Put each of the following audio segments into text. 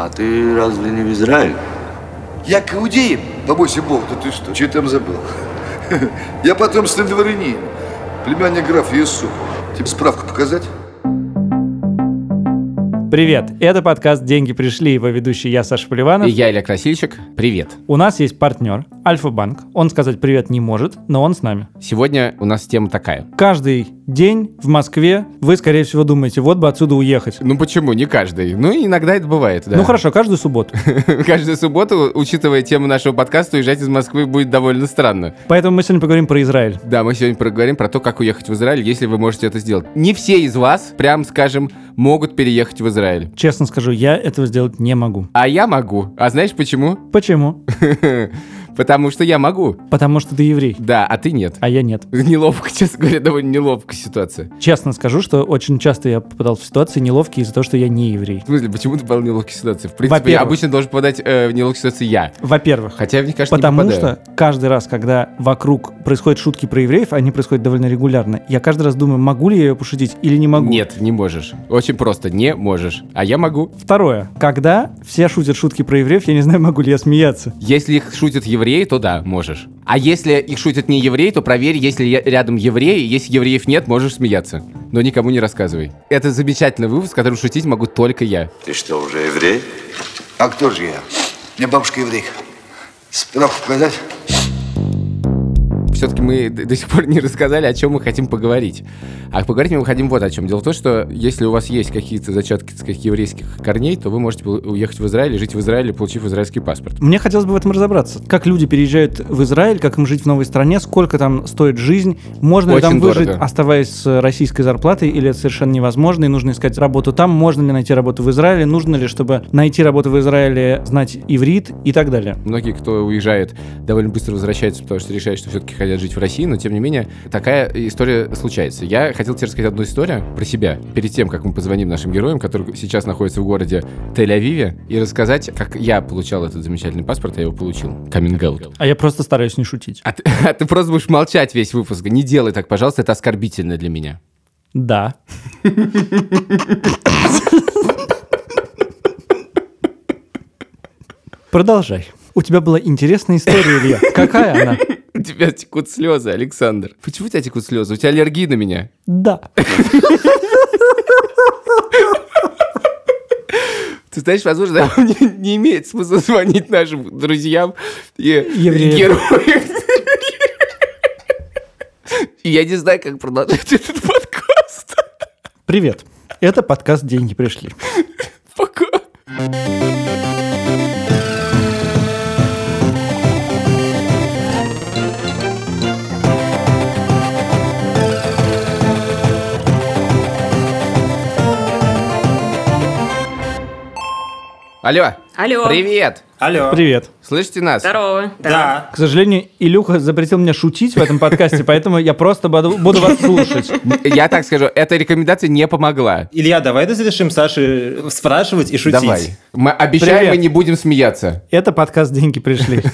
А ты разве не в Израиль? Я к иудеям, побойся Бог, да ты что, что там забыл? Я потомственный дворянин, племянник графа Иисуфа. Тебе справку показать? Привет, это подкаст «Деньги пришли», его ведущий я, Саша Поливанов. И я, Илья Красильщик. Привет. У нас есть партнер, Альфа-банк. Он сказать привет не может, но он с нами. Сегодня у нас тема такая. Каждый день в Москве вы, скорее всего, думаете, вот бы отсюда уехать. Ну почему? Не каждый. Ну, иногда это бывает, да. Ну хорошо, каждую субботу. Каждую субботу, учитывая тему нашего подкаста, уезжать из Москвы будет довольно странно. Поэтому мы сегодня поговорим про Израиль. Да, мы сегодня поговорим про то, как уехать в Израиль, если вы можете это сделать. Не все из вас, прям скажем, могут переехать в Израиль. Честно скажу, я этого сделать не могу. А я могу. А знаешь почему? Почему? Потому что я могу. Потому что ты еврей, Да, а ты нет. а я нет. Неловко, честно говоря, довольно неловкая ситуация. Честно скажу, что очень часто я попадал в ситуации неловкие из-за того, что я не еврей. В смысле, почему ты попал в неловкие ситуации? В принципе, я обычно должен попадать э, в неловкие ситуации я. Во-первых, Хотя, мне кажется, Потому не что каждый раз, когда вокруг происходят шутки про евреев, они происходят довольно регулярно, я каждый раз думаю, могу ли я ее пошутить или не могу. Нет, не можешь. Очень просто, не можешь. А я могу. Второе. Когда все шутят шутки про евреев, я не знаю, могу ли я смеяться. Если их шутят евреи, то да, можешь. А если их шутят не евреи, то проверь, если рядом евреи, если евреев нет, можешь смеяться. Но никому не рассказывай. Это замечательный выпуск, которым шутить могу только я. Ты что, уже еврей? А кто же я? Меня бабушка еврейка. Справку показать? Все-таки мы до сих пор не рассказали, о чем мы хотим поговорить. А поговорить мы хотим вот о чем. Дело в том, что если у вас есть какие-то зачатки сказать, еврейских корней, то вы можете уехать в Израиль и жить в Израиле, получив израильский паспорт. Мне хотелось бы в этом разобраться. Как люди переезжают в Израиль, как им жить в новой стране, сколько там стоит жизнь, можно ли Очень там выжить, дорого. оставаясь с российской зарплатой, или это совершенно невозможно, и нужно искать работу там, можно ли найти работу в Израиле, нужно ли, чтобы найти работу в Израиле, знать иврит и так далее. Многие, кто уезжает, довольно быстро возвращаются, потому что решают, что все-таки хотят жить в России, но тем не менее такая история случается. Я хотел тебе рассказать одну историю про себя, перед тем, как мы позвоним нашим героям, которые сейчас находятся в городе Тель-Авиве, и рассказать, как я получал этот замечательный паспорт, я его получил. Coming out. А я просто стараюсь не шутить. А ты, а ты просто будешь молчать весь выпуск. Не делай так, пожалуйста, это оскорбительно для меня. Да. Продолжай. У тебя была интересная история, Илья. Какая она? Тебя текут слезы, Александр. Почему у тебя текут слезы? У тебя аллергия на меня. Да. Ты знаешь, возможно, не, не имеет смысла звонить нашим друзьям и героям. И я не знаю, как продолжать этот подкаст. Привет. Это подкаст «Деньги пришли». Алло. Алло. Привет. Алло. Привет. Слышите нас? Здорово. Да. К сожалению, Илюха запретил мне шутить в этом подкасте, поэтому я просто буду, буду вас слушать. Я так скажу, эта рекомендация не помогла. Илья, давай разрешим Саше спрашивать и шутить. Давай. Мы обещаем, Привет. мы не будем смеяться. Это подкаст «Деньги пришли».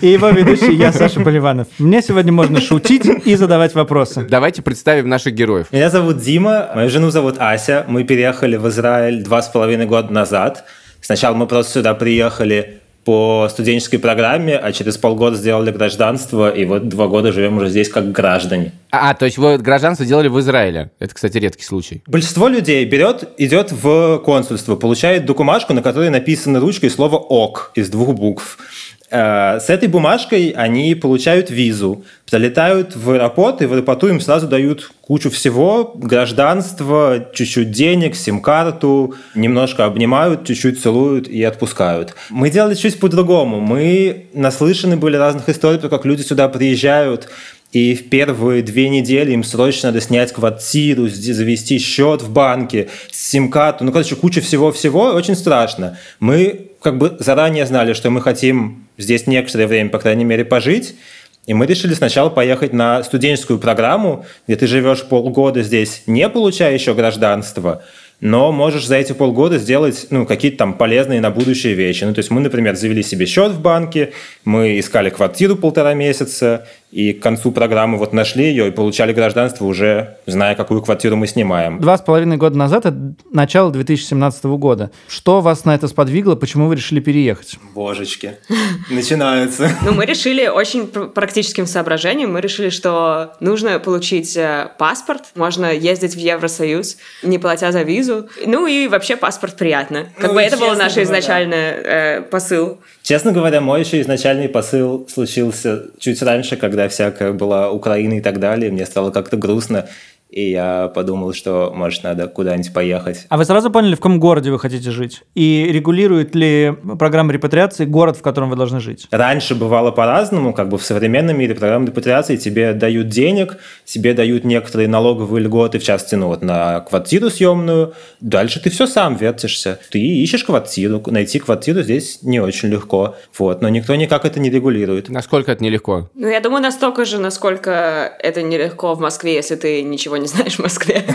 И его ведущий я, Саша Поливанов. Мне сегодня можно шутить и задавать вопросы. Давайте представим наших героев. Меня зовут Дима, мою жену зовут Ася. Мы переехали в Израиль два с половиной года назад. Сначала мы просто сюда приехали по студенческой программе, а через полгода сделали гражданство, и вот два года живем уже здесь как граждане. А, то есть вы гражданство делали в Израиле. Это, кстати, редкий случай. Большинство людей берет, идет в консульство, получает докумажку, на которой написано ручкой слово «ок» из двух букв. Э, С этой бумажкой они получают визу, прилетают в аэропорт, и в аэропорту им сразу дают кучу всего, гражданство, чуть-чуть денег, сим-карту, немножко обнимают, чуть-чуть целуют и отпускают. Мы делали чуть по-другому. Мы наслышаны были разных историй, про как люди сюда приезжают, и в первые две недели им срочно надо снять квартиру, завести счет в банке, сим-карту, ну, короче, куча всего-всего, очень страшно. Мы как бы заранее знали, что мы хотим здесь некоторое время, по крайней мере, пожить, и мы решили сначала поехать на студенческую программу, где ты живешь полгода здесь, не получая еще гражданство, но можешь за эти полгода сделать ну, какие-то там полезные на будущее вещи. Ну, то есть мы, например, завели себе счет в банке, мы искали квартиру полтора месяца, и к концу программы вот нашли ее и получали гражданство уже зная, какую квартиру мы снимаем. Два с половиной года назад, это начало 2017 года. Что вас на это сподвигло? Почему вы решили переехать? Божечки, начинается. Ну, мы решили очень пр- практическим соображением. Мы решили, что нужно получить э, паспорт. Можно ездить в Евросоюз, не платя за визу. Ну и вообще паспорт приятно. Как Ну, бы это был наш говоря. изначальный э, посыл. Честно говоря, мой еще изначальный посыл случился чуть раньше, когда всякая была Украина и так далее. Мне стало как-то грустно. И я подумал, что, может, надо куда-нибудь поехать. А вы сразу поняли, в каком городе вы хотите жить? И регулирует ли программа репатриации город, в котором вы должны жить? Раньше бывало по-разному, как бы в современном мире программы репатриации тебе дают денег, тебе дают некоторые налоговые льготы, в частности, ну вот на квартиру съемную. Дальше ты все сам вертишься. Ты ищешь квартиру, найти квартиру здесь не очень легко. Вот, но никто никак это не регулирует. Насколько это нелегко? Ну, я думаю, настолько же, насколько это нелегко в Москве, если ты ничего не знаешь в Москве.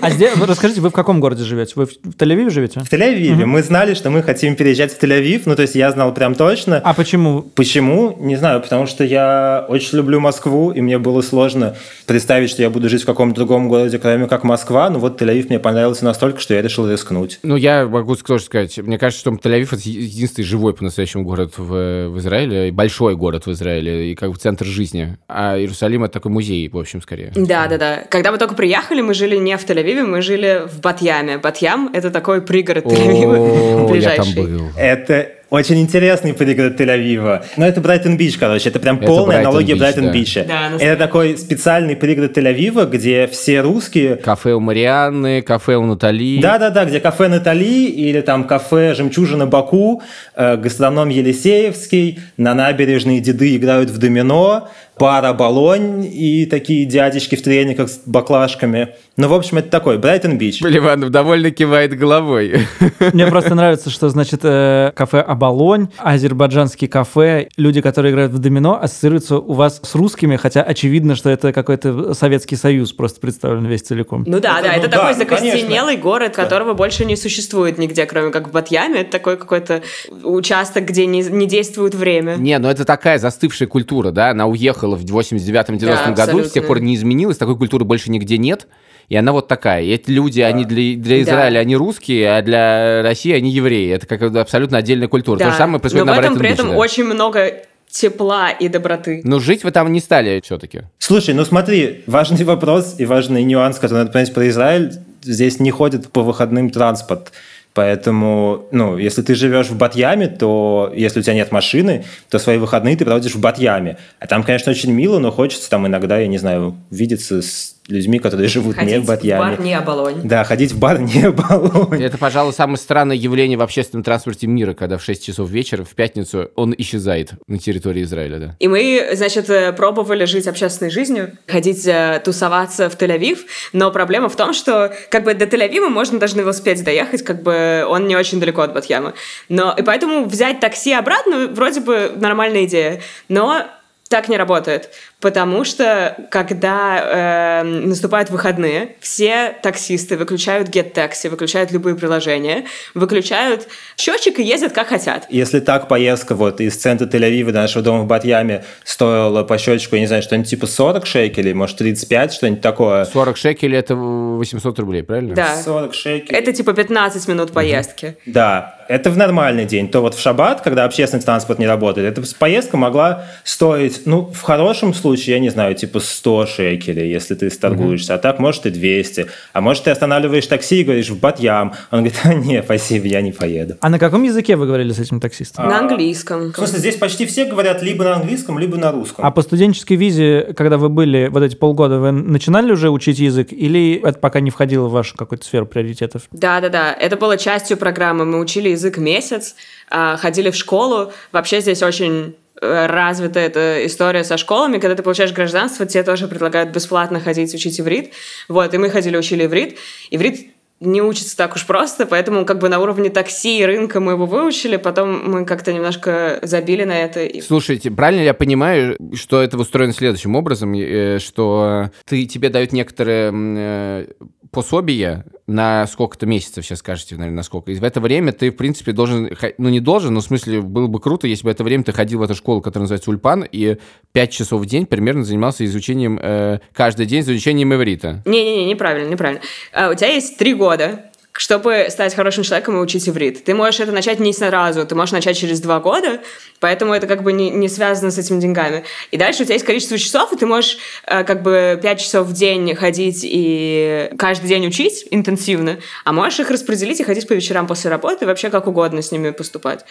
А здесь, расскажите, вы в каком городе живете? Вы в Тель-Авиве живете? В Тель-Авиве мы знали, что мы хотим переезжать в Тель-Авив, ну то есть я знал прям точно. А почему? Почему? Не знаю, потому что я очень люблю Москву, и мне было сложно представить, что я буду жить в каком-то другом городе, кроме как Москва. Но вот Тель-Авив мне понравился настолько, что я решил рискнуть. Ну, я могу тоже сказать, мне кажется, что Тель-Авив это единственный живой по-настоящему город в, в Израиле, и большой город в Израиле, и как бы центр жизни. А Иерусалим это такой музей, в общем, скорее. Да, да, да. Когда мы только приехали, мы жили не в Тель-Авиве, мы жили в Батьяме. Батьям — это такой пригород Тель-Авива, О, я там ближайший. был. Это очень интересный пригород Тель-Авива. Но это Брайтон-Бич, короче. Это прям Это полная аналогия Брайтон-Бич, Брайтон-Бича. Да, на это такой специальный пригород Тель-Авива, где все русские Кафе у Марианны, кафе у Натали. Да-да-да, где кафе Натали или там кафе Жемчужина Баку, э, гастроном Елисеевский, на набережной деды играют в домино, пара Болонь и такие дядечки в трениках с баклажками. Ну, в общем, это такой Брайтон-Бич. Ливанов довольно кивает головой. Мне просто нравится, что, значит, э, кафе Абалонь, азербайджанский кафе, люди, которые играют в домино, ассоциируются у вас с русскими, хотя очевидно, что это какой-то Советский Союз просто представлен весь целиком. Ну да, Это, да, ну это да, такой ну, закостенелый город, которого больше не существует нигде, кроме как в Батьяме. Это такой какой-то участок, где не, не действует время. Не, ну это такая застывшая культура, да, она уехала в 89-90 Да, году, с тех абсолютно. пор не изменилась, такой культуры больше нигде нет, и она вот такая. И эти люди, они для, для Израиля, Да. они русские, а для России они евреи. Это как абсолютно отдельная культура. То же самое происходит Но на в этом при этом да. очень много тепла и доброты. Но жить вы там не стали все-таки. Слушай, ну смотри, важный вопрос и важный нюанс, который надо понять про Израиль. Здесь не ходит по выходным транспорт. Поэтому, ну, если ты живешь в Батьяме, то если у тебя нет машины, то свои выходные ты проводишь в Батьяме. А там, конечно, очень мило, но хочется там иногда, я не знаю, видеться с людьми, которые живут не Ходить в в Батьяме. бар не оболонь. Да, ходить в бар не баллон. Это, пожалуй, самое странное явление в общественном транспорте мира, когда в 6 часов вечера в пятницу он исчезает на территории Израиля, да. И мы, значит, э, пробовали жить общественной жизнью, ходить э, тусоваться в Тель-Авив, но проблема в том, что как бы до Тель-Авива можно даже на велосипеде доехать, как бы он не очень далеко от Батьяма. Но, и поэтому взять такси обратно вроде бы нормальная идея, но так не работает, потому что когда э, наступают выходные, все таксисты выключают Get Taxi, выключают любые приложения, выключают счетчик и ездят как хотят. Если так поездка вот из центра Тель-Авива до нашего дома в Батьяме стоила по счетчику, я не знаю, что-нибудь типа 40 шекелей, может 35, что-нибудь такое. 40 шекелей это 800 рублей, правильно? Да. 40 шекелей. Это типа 15 минут поездки. Да, это в нормальный день. То вот в шаббат, когда общественный транспорт не работает, эта поездка могла стоить, ну, в хорошем случае, я не знаю, типа 100 шекелей, если ты торгуешься, а так, может, и 200. А может, ты останавливаешь такси и говоришь в Батьям. Он говорит, а не, спасибо, я не поеду. А на каком языке вы говорили с этим таксистом? На английском. В смысле, здесь почти все говорят либо на английском, либо на русском. А по студенческой визе, когда вы были вот эти полгода, вы начинали уже учить язык или это пока не входило в вашу какую-то сферу приоритетов? Да, да, да. Это было частью программы. Мы учили язык месяц, а, ходили в школу. Вообще здесь очень э, развита эта история со школами. Когда ты получаешь гражданство, тебе тоже предлагают бесплатно ходить учить иврит. Вот, и мы ходили, учили иврит. Иврит не учится так уж просто, поэтому как бы на уровне такси и рынка мы его выучили, потом мы как-то немножко забили на это. Слушайте, правильно я понимаю, что это устроено следующим образом, э, что ты тебе дают некоторое м, э, пособие на сколько-то месяцев, сейчас скажете, наверное, на сколько. И в это время ты, в принципе, должен, ну не должен, но в смысле было бы круто, если бы в это время ты ходил в эту школу, которая называется Ульпан, и 5 часов в день примерно занимался изучением, э, каждый день изучением иврита. Не-не-не, неправильно, неправильно. А, у тебя есть три года, чтобы стать хорошим человеком и учить иврит. Ты можешь это начать не сразу, ты можешь начать через два года, поэтому это как бы не, не связано с этими деньгами. И дальше у тебя есть количество часов, и ты можешь э, как бы пять часов в день ходить и каждый день учить интенсивно, а можешь их распределить и ходить по вечерам после работы, вообще как угодно с ними поступать.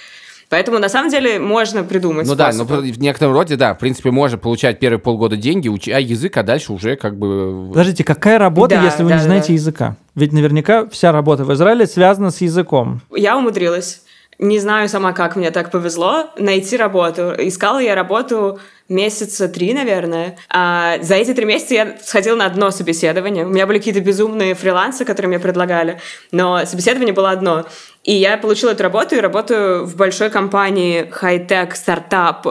Поэтому на самом деле можно придумать. Ну да, но способы. в некотором роде, да, в принципе, можно получать первые полгода деньги, уча язык, а дальше уже как бы... Подождите, какая работа, Да, если вы да, не знаете да. языка? Ведь наверняка вся работа в Израиле связана с языком. Я умудрилась. Не знаю сама, как мне так повезло найти работу. Искала я работу месяца три, наверное. А за эти три месяца я сходила на одно собеседование. У меня были какие-то безумные фрилансы, которые мне предлагали, но собеседование было одно. И я получила эту работу и работаю в большой компании хай-тек, стартап,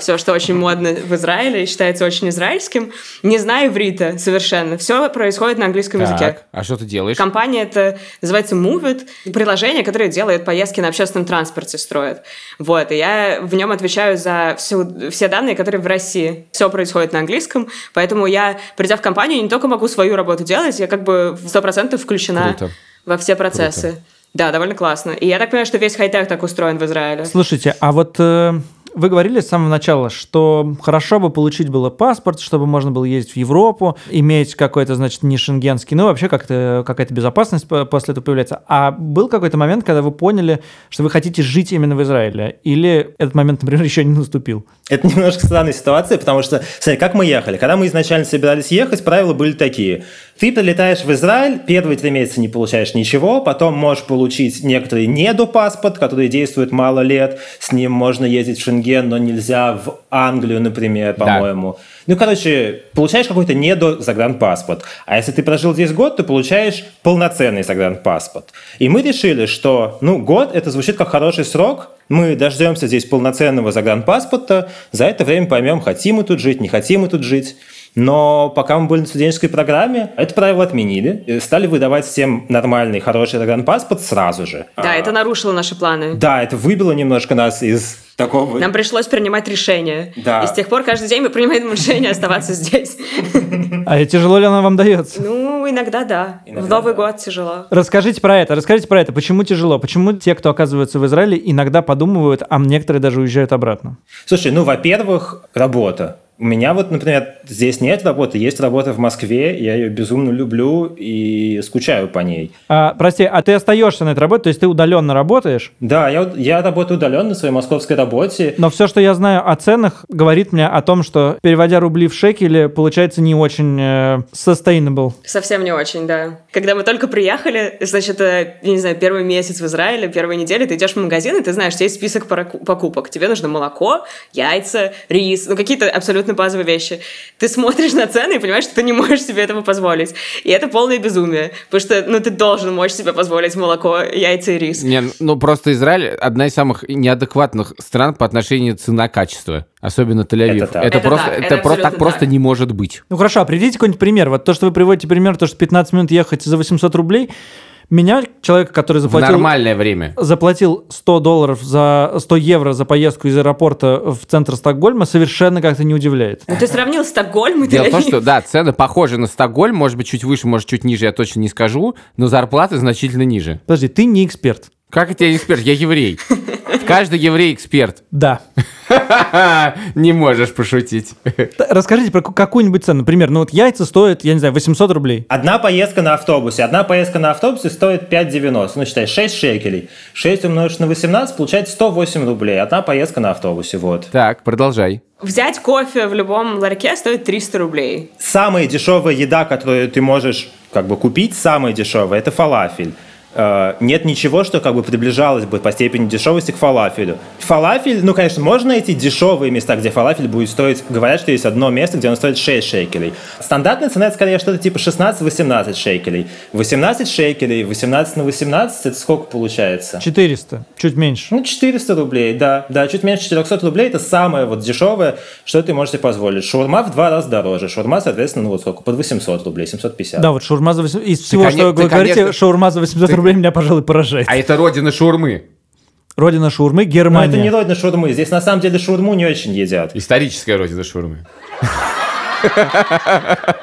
все, что очень модно в Израиле и считается очень израильским. Не знаю иврита совершенно. Все происходит на английском языке. Так, а что ты делаешь? Компания это называется Movit, приложение, которое делает поездки на общественном транспорте, строит. Вот, и я в нем отвечаю за всю, все данные, которые в России. Все происходит на английском, поэтому я, придя в компанию, не только могу свою работу делать, я как бы в 100% включена Круто. во все процессы. Да, довольно классно. И я так понимаю, что весь хай-тек так устроен в Израиле. Слушайте, а вот э, вы говорили с самого начала, что хорошо бы получить было паспорт, чтобы можно было ездить в Европу, иметь какой-то, значит, не шенгенский, ну, вообще как-то какая-то безопасность по- после этого появляется. А был какой-то момент, когда вы поняли, что вы хотите жить именно в Израиле? Или этот момент, например, еще не наступил? Это немножко странная ситуация, потому что, смотри, как мы ехали. Когда мы изначально собирались ехать, правила были такие. Ты прилетаешь в Израиль, первые три месяца не получаешь ничего, потом можешь получить некоторый недопаспорт, который действует мало лет, с ним можно ездить в Шенген, но нельзя в Англию, например, Да. по-моему. Ну, короче, получаешь какой-то недозагранпаспорт. А если ты прожил здесь год, то получаешь полноценный загранпаспорт. И мы решили, что, ну, год это звучит как хороший срок, мы дождемся здесь полноценного загранпаспорта, за это время поймем, хотим мы тут жить, не хотим мы тут жить. Но пока мы были на студенческой программе, это правило отменили. и Стали выдавать всем нормальный, хороший загранпаспорт сразу же. Да, А, это нарушило наши планы. Да, это выбило немножко нас из такого... Нам пришлось принимать решение. Да. И с тех пор каждый день мы принимаем решение оставаться здесь. А тяжело ли она вам дается? Ну, иногда да. В Иногда Новый да. год тяжело. Расскажите про это, расскажите про это. Почему тяжело? Почему те, кто оказывается в Израиле, иногда подумывают, а некоторые даже уезжают обратно? Слушай, ну, во-первых, работа. У меня вот, например, здесь нет работы, есть работа в Москве, я ее безумно люблю и скучаю по ней. А, прости, а ты остаешься на этой работе, то есть ты удаленно работаешь, Да, я, я работаю удаленно на своей московской работе. но все, что я знаю о ценах, говорит мне о том, что переводя рубли в шекели, получается не очень э, sustainable. Совсем не очень, да. Когда мы только приехали, значит, э, я не знаю, первый месяц в Израиле, первые недели, ты идешь в магазин, и ты знаешь, есть список покупок. Тебе нужно молоко, яйца, рис, ну какие-то абсолютно базовые вещи. Ты смотришь на цены и понимаешь, что ты не можешь себе этого позволить. И это полное безумие, потому что, ну, ты должен можешь себе позволить молоко, яйца и рис. Не, ну просто Израиль одна из самых неадекватных стран по отношению цена-качество. Особенно Тель-Авив. Это так. Это просто, так, это это просто так абсолютно просто так. не может быть. Ну хорошо, а приведите какой-нибудь пример. Вот то, что вы приводите пример, то, что 15 минут ехать за 800 рублей, меня, человека, который В заплатил... нормальное время. заплатил 100 долларов за 100 евро за поездку из аэропорта в центр Стокгольма, совершенно как-то не удивляет. Ну, ты сравнил Стокгольм и Дело в том, что, да, цены похожи на Стокгольм, может быть, чуть выше, может, чуть ниже, я точно не скажу, но зарплаты значительно ниже. Подожди, ты не эксперт. Как это я эксперт? Я еврей. Каждый еврей эксперт. Да. Не можешь пошутить. Расскажите про ку- какую-нибудь цену. Например, ну вот яйца стоят, я не знаю, 800 рублей. Одна поездка на автобусе. Одна поездка на автобусе стоит 5,90. Ну, считай, 6 шекелей. 6 умножить на 18 получается 108 рублей. Одна поездка на автобусе, вот. Так, продолжай. Взять кофе в любом ларьке стоит 300 рублей. Самая дешевая еда, которую ты можешь как бы купить, самая дешевая, это фалафель. Э, нет ничего, что как бы приближалось бы по степени дешевости к фалафелю. Фалафель, ну, конечно, можно найти дешевые места, где фалафель будет стоить, говорят, что есть одно место, где он стоит 6 шекелей. Стандартная цена, это скорее что-то типа 16-18 шекелей. 18 шекелей, 18 на 18, это сколько получается? 400, чуть меньше. Ну, 400 рублей, да. Да, чуть меньше 400 рублей, это самое вот дешевое, что ты можете позволить. Шаурма в два раза дороже. Шаурма, соответственно, ну вот сколько? Под 800 рублей, 750. Да, вот шаурма за 800... Из всего, они- что вы так говорите, они- шаурма за 800 рублей меня, пожалуй, поражает. А это родина шаурмы. Родина шаурмы, Но Германия. это не родина шаурмы. Здесь на самом деле шаурму не очень едят. Историческая родина шаурмы.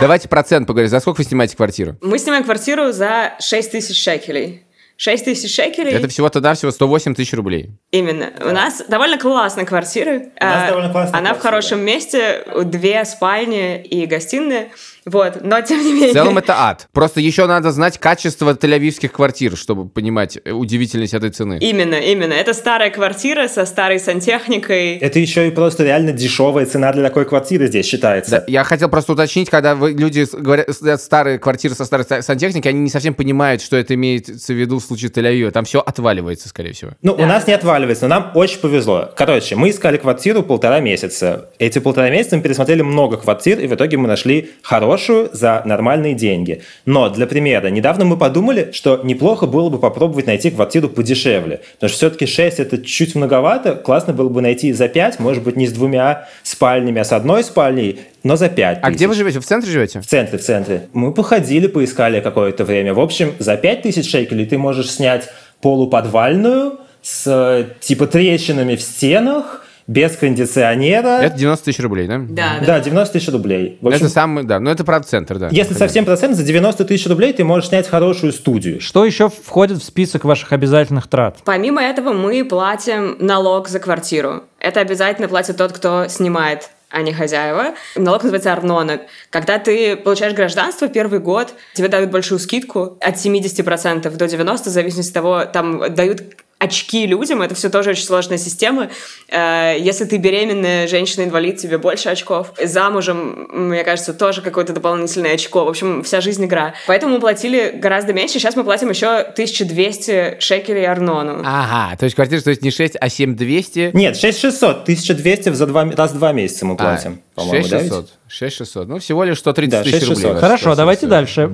Давайте процент поговорим. За сколько вы снимаете квартиру? Мы снимаем квартиру за 6 тысяч шекелей. 6 тысяч шекелей. Это всего-то навсего 108 тысяч рублей. Именно. У нас довольно классная квартира. У нас А, довольно классная Она в квартира. хорошем месте, две спальни и гостиная. Вот, но тем не менее. В целом это ад. Просто еще надо знать качество тель-авивских квартир, чтобы понимать удивительность этой цены. Именно, именно. Это старая квартира со старой сантехникой. Это еще и просто реально дешевая цена для такой квартиры здесь считается. Да, я хотел просто уточнить, когда вы, люди говорят старые квартиры со старой ста- сантехникой, они не совсем понимают, что это имеется в виду в случае Тель-Авива. Там все отваливается, скорее всего. Ну, у нас не отваливается, но нам очень повезло. Короче, мы искали квартиру полтора месяца. Эти полтора месяца мы пересмотрели много квартир, и в итоге мы нашли хорошую за нормальные деньги. Но, для примера, недавно мы подумали, что неплохо было бы попробовать найти квартиру подешевле. Потому что все-таки 6 это чуть многовато. Классно было бы найти за 5, может быть, не с двумя спальнями, а с одной спальней, но за 5 А где вы живете? В центре живете? В центре, в центре. Мы походили, поискали какое-то время. В общем, за 5000 шекелей ты можешь снять полуподвальную с э, типа трещинами в стенах, без кондиционера. Это 90 тысяч рублей, да? Да, да. Да, 90 тысяч рублей. В общем, Это самый, да, но это правда центр, да. если Понятно. совсем процент, за 90 тысяч рублей ты можешь снять хорошую студию. Что еще входит в список ваших обязательных трат? Помимо этого мы платим налог за квартиру. Это обязательно платит тот, кто снимает а не хозяева. Налог называется арнона. Когда ты получаешь гражданство первый год, тебе дают большую скидку от 70% до 90%, в зависимости от того, там дают очки людям, это все тоже очень сложная система. Э, Если ты беременная женщина-инвалид, тебе больше очков. Замужем, мне кажется, тоже какое-то дополнительное очко. В общем, вся жизнь игра. Поэтому мы платили гораздо меньше. Сейчас мы платим еще 1200 шекелей арнону. Ага, то есть квартира стоит не 6, а 7200. Нет, 6600, 1200 за два, раз в два месяца мы платим, по-моему, да? ведь? 6600. 6600. Ну, всего лишь 130 Да, тысяч 6600. рублей. Хорошо, давайте дальше.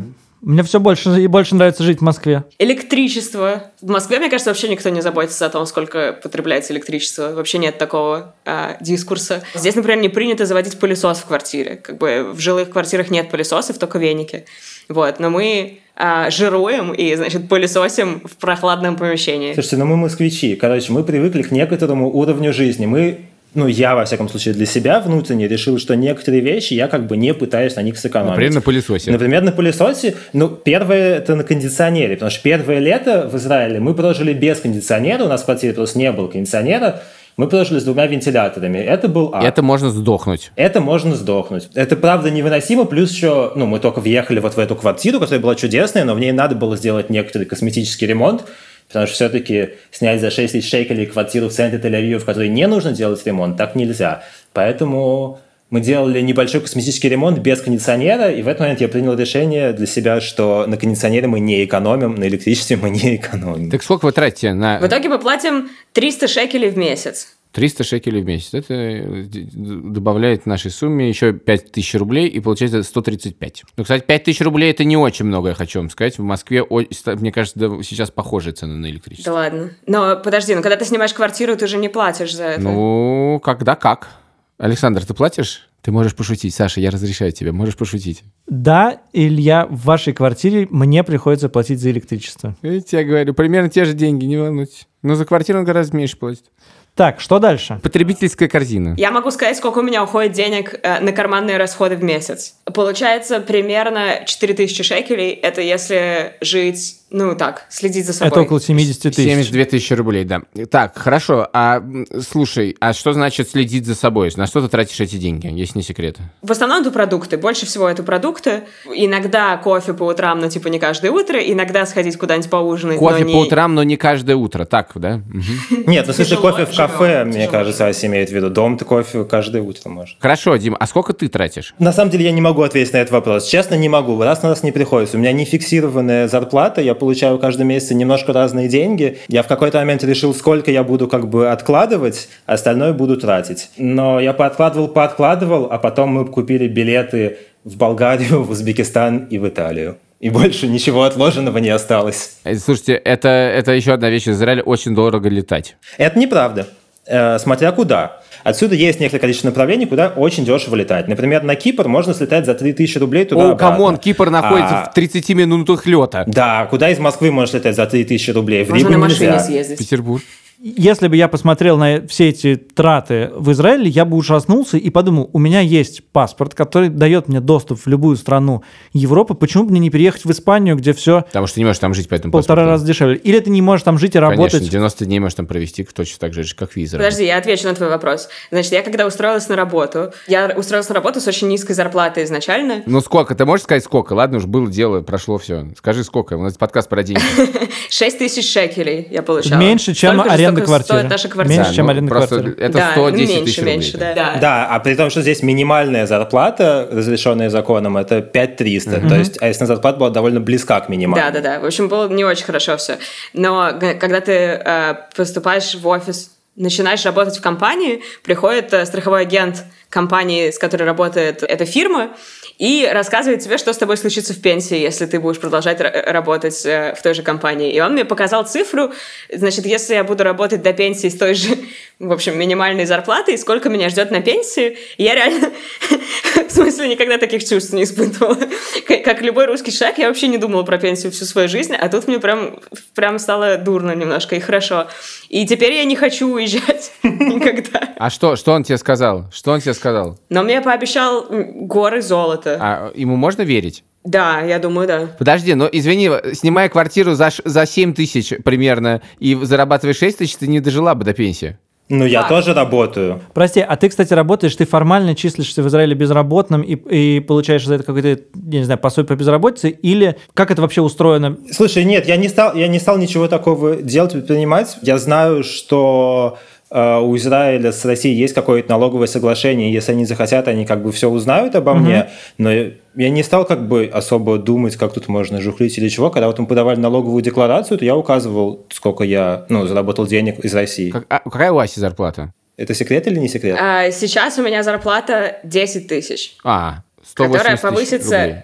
Мне все больше и больше нравится жить в Москве. Электричество. В Москве, мне кажется, вообще никто не заботится о том, сколько потребляется электричество. Вообще нет такого а, дискурса. Здесь, например, не принято заводить пылесос в квартире. Как бы в жилых квартирах нет пылесосов, только веники. Вот. Но мы а, жируем и, значит, пылесосим в прохладном помещении. Слушайте, ну мы москвичи. Короче, мы привыкли к некоторому уровню жизни. Мы, ну я, во всяком случае, для себя внутренне решил, что некоторые вещи я как бы не пытаюсь на них сэкономить. Например, на пылесосе. Например, на пылесосе, ну, первое это на кондиционере, потому что первое лето в Израиле мы прожили без кондиционера, у нас в квартире просто не было кондиционера, мы прожили с двумя вентиляторами. Это был ад. Это можно сдохнуть. Это можно сдохнуть. Это правда невыносимо, плюс еще, ну, мы только въехали вот в эту квартиру, которая была чудесная, но в ней надо было сделать некоторый косметический ремонт, потому что все-таки снять за 6 тысяч шекелей квартиру в центре Тель-Авива, в которой не нужно делать ремонт, так нельзя. Поэтому мы делали небольшой косметический ремонт без кондиционера, и в этот момент я принял решение для себя, что на кондиционере мы не экономим, на электричестве мы не экономим. Так сколько вы тратите на В итоге мы платим 300 шекелей в месяц. 300 шекелей в месяц? Это э, добавляет в нашей сумме еще 5000 рублей, и получается 135. Ну, кстати, 5000 рублей это не очень много, я хочу вам сказать. В Москве, мне кажется, да, сейчас похожие цены на Да электричество. ладно. Но подожди, ну когда ты снимаешь квартиру, ты же не платишь за это. Ну, когда как. Александр, ты платишь? Ты можешь пошутить. Саша, я разрешаю тебе, можешь пошутить. Да, Илья, в вашей квартире мне приходится платить за электричество. Видите, я говорю, примерно те же деньги, не волнуйтесь. Но за квартиру он гораздо меньше платит. Так, что дальше? Потребительская корзина. Я могу сказать, сколько у меня уходит денег э, на карманные расходы в месяц. Получается примерно 4000 шекелей. Это если жить, ну так, следить за собой. Это около 70 тысяч. 72 тысячи рублей, да. Так, хорошо. А слушай, а что значит следить за собой? На что ты тратишь эти деньги, если не секрет? В основном это продукты. Больше всего это продукты. Иногда кофе по утрам, но типа не каждое утро. Иногда сходить куда-нибудь поужинать. Кофе но по не- утрам, но не каждое утро. Так, да? Нет, ну Тяжело, кофе в кафе, мне кажется, Ася имеет в виду. Дом ты кофе каждое утро можешь. Хорошо, Дим, а сколько ты тратишь? На самом деле я не могу ответить на этот вопрос. Честно, не могу. Раз на раз не приходится. У меня не фиксированная зарплата, я получаю каждый месяц немножко разные деньги. Я в какой-то момент решил, сколько я буду как бы откладывать, а остальное буду тратить. Но я пооткладывал, пооткладывал, а потом мы купили билеты в Болгарию, в Узбекистан и в Италию. И больше ничего отложенного не осталось. Э, Слушайте, это, это еще одна вещь. В Израиле очень дорого летать. Это неправда. Э, смотря куда. Отсюда есть некоторое количество направлений, куда очень дешево летать. Например, на Кипр можно слетать за 3000 рублей туда О, come on, Кипр находится А. в 30 минутах лета. Да, куда из Москвы можешь летать за 3000 рублей? В Можно Ригу на машине нельзя. съездить. Петербург. Если бы я посмотрел на все эти траты в Израиле, я бы ужаснулся и подумал, у меня есть паспорт, который дает мне доступ в любую страну Европы, почему бы мне не переехать в Испанию, где все Потому что не можешь там жить по этому полтора паспорту. раза дешевле? Или ты не можешь там жить и работать? Конечно, 90 дней можешь там провести точно так же, как виза. Подожди, я отвечу на твой вопрос. Значит, я когда устроилась на работу, я устроилась на работу с очень низкой зарплатой изначально. Ну сколько? Ты можешь сказать сколько? Ладно, уж было дело, прошло все. Скажи сколько. У нас подкаст про деньги. 6 тысяч шекелей я получала. Меньше, чем же, аренда квартиры. стоит наша квартира. Меньше, чем ну, аренда просто квартиры. Это да, 110 меньше, тысяч рублей. меньше, да. Да, а при том, что здесь минимальная зарплата, разрешенная законом, это 5300. То есть, а если зарплата была довольно близка к минимальной. Да, да, да. В общем, было не очень хорошо все. Но когда ты э, поступаешь в офис, начинаешь работать в компании, приходит э, страховой агент компании, с которой работает эта фирма, и рассказывает тебе, что с тобой случится в пенсии, если ты будешь продолжать ра- работать э, в той же компании. И он мне показал цифру, значит, если я буду работать до пенсии с той же, в общем, минимальной зарплатой, сколько меня ждет на пенсии, я реально, в смысле, никогда таких чувств не испытывала. Как любой русский человек, я вообще не думала про пенсию всю свою жизнь, а тут мне прям, прям стало дурно немножко и хорошо. И теперь я не хочу уезжать никогда. А что, что он тебе сказал? Что он тебе сказал? Но мне пообещал горы золота. А ему можно верить? Да, я думаю, да. Подожди, ну извини, снимая квартиру за, за 7 тысяч примерно и зарабатывая 6 тысяч, ты не дожила бы до пенсии. Ну, я Факт. тоже работаю. Прости, а ты, кстати, работаешь, ты формально числишься в Израиле безработным и, и получаешь за это какое-то, я не знаю, пособие по безработице, или как это вообще устроено? Слушай, нет, я не стал, я не стал ничего такого делать, предпринимать. Я знаю, что у Израиля с Россией есть какое-то налоговое соглашение, если они захотят, они как бы все узнают обо мне, но я не стал как бы особо думать, как тут можно жухлить или чего. Когда вот мы подавали налоговую декларацию, то я указывал, сколько я ну, заработал денег из России. Как- а какая у Аси зарплата? Это секрет или не секрет? А сейчас у меня зарплата 10 тысяч, А, 180 которая повысится рублей.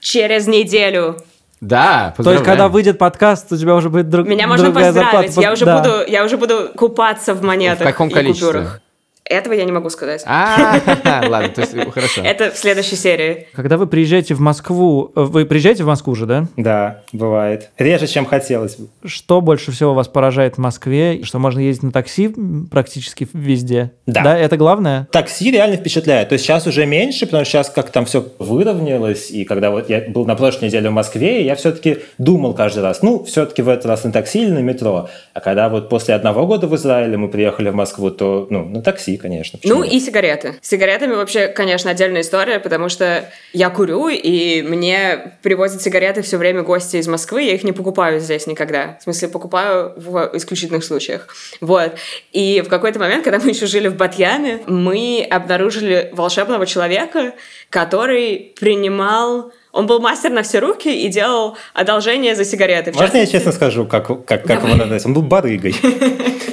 через неделю. Да, То есть, когда поздравляем. выйдет подкаст, у тебя уже будет друг, Меня можно другая поздравить. зарплата. Я уже, Да. буду, я уже буду купаться в монетах В каком и количестве? купюрах. Этого я не могу сказать. А, ладно, то есть хорошо. Это в следующей серии. Когда вы приезжаете в Москву, э, вы приезжаете в Москву же, да? Да, бывает. Реже, чем хотелось бы. Что больше всего вас поражает в Москве? Что можно ездить на такси практически везде? Да. Да, это главное? Такси реально впечатляет. То есть сейчас уже меньше, потому что сейчас как там все выровнялось. И когда вот я был на прошлой неделе в Москве, я все-таки думал каждый раз, ну, все-таки в этот раз на такси или на метро. А когда вот после одного года в Израиле мы приехали в Москву, то, ну, на такси, конечно. Почему Ну и сигареты. С сигаретами вообще, конечно, отдельная история, потому что я курю, и мне привозят сигареты все время гости из Москвы, я их не покупаю здесь никогда. В смысле, покупаю в исключительных случаях. Вот. И в какой-то момент, когда мы еще жили в Батьяме, мы обнаружили волшебного человека, который принимал... Он был мастер на все руки и делал одолжение за сигареты. В Можно я честно скажу, как, как, как его называется? Он был барыгой.